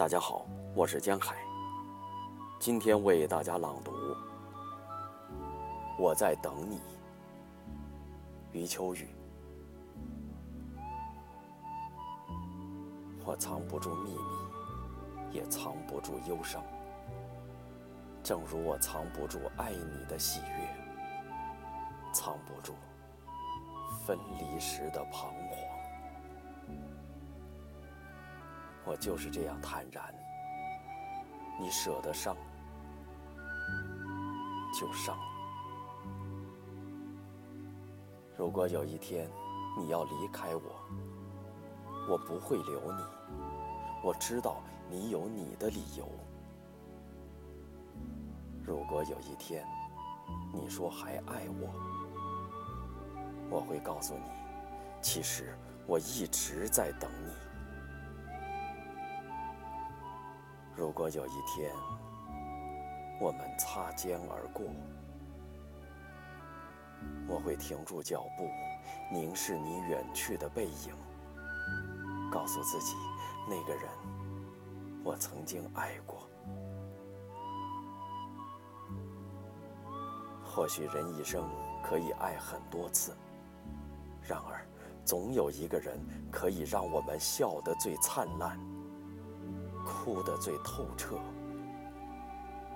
大家好，我是江海。今天为大家朗读《我在等你》，余秋雨。我藏不住秘密，也藏不住忧伤，正如我藏不住爱你的喜悦，藏不住分离时的彷徨。我就是这样坦然，你舍得伤，就伤。如果有一天你要离开我，我不会留你。我知道你有你的理由。如果有一天你说还爱我，我会告诉你，其实我一直在等你。如果有一天我们擦肩而过，我会停住脚步，凝视你远去的背影，告诉自己，那个人我曾经爱过。或许人一生可以爱很多次，然而总有一个人可以让我们笑得最灿烂。哭得最透彻，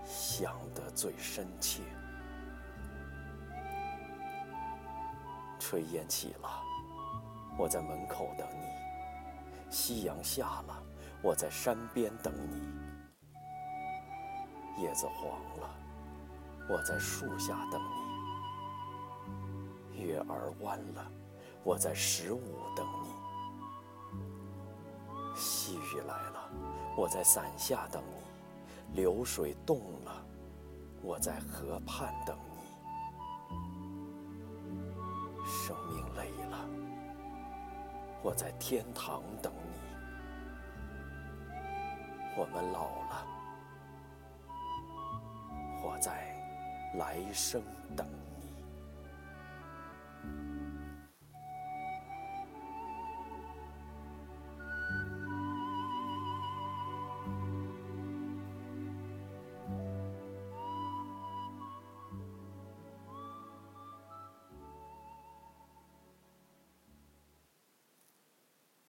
想得最深切。炊烟起了，我在门口等你；夕阳下了，我在山边等你；叶子黄了，我在树下等你；月儿弯了，我在十五等你；细雨来了。我在伞下等你，流水动了，我在河畔等你。生命累了，我在天堂等你。我们老了，我在来生等。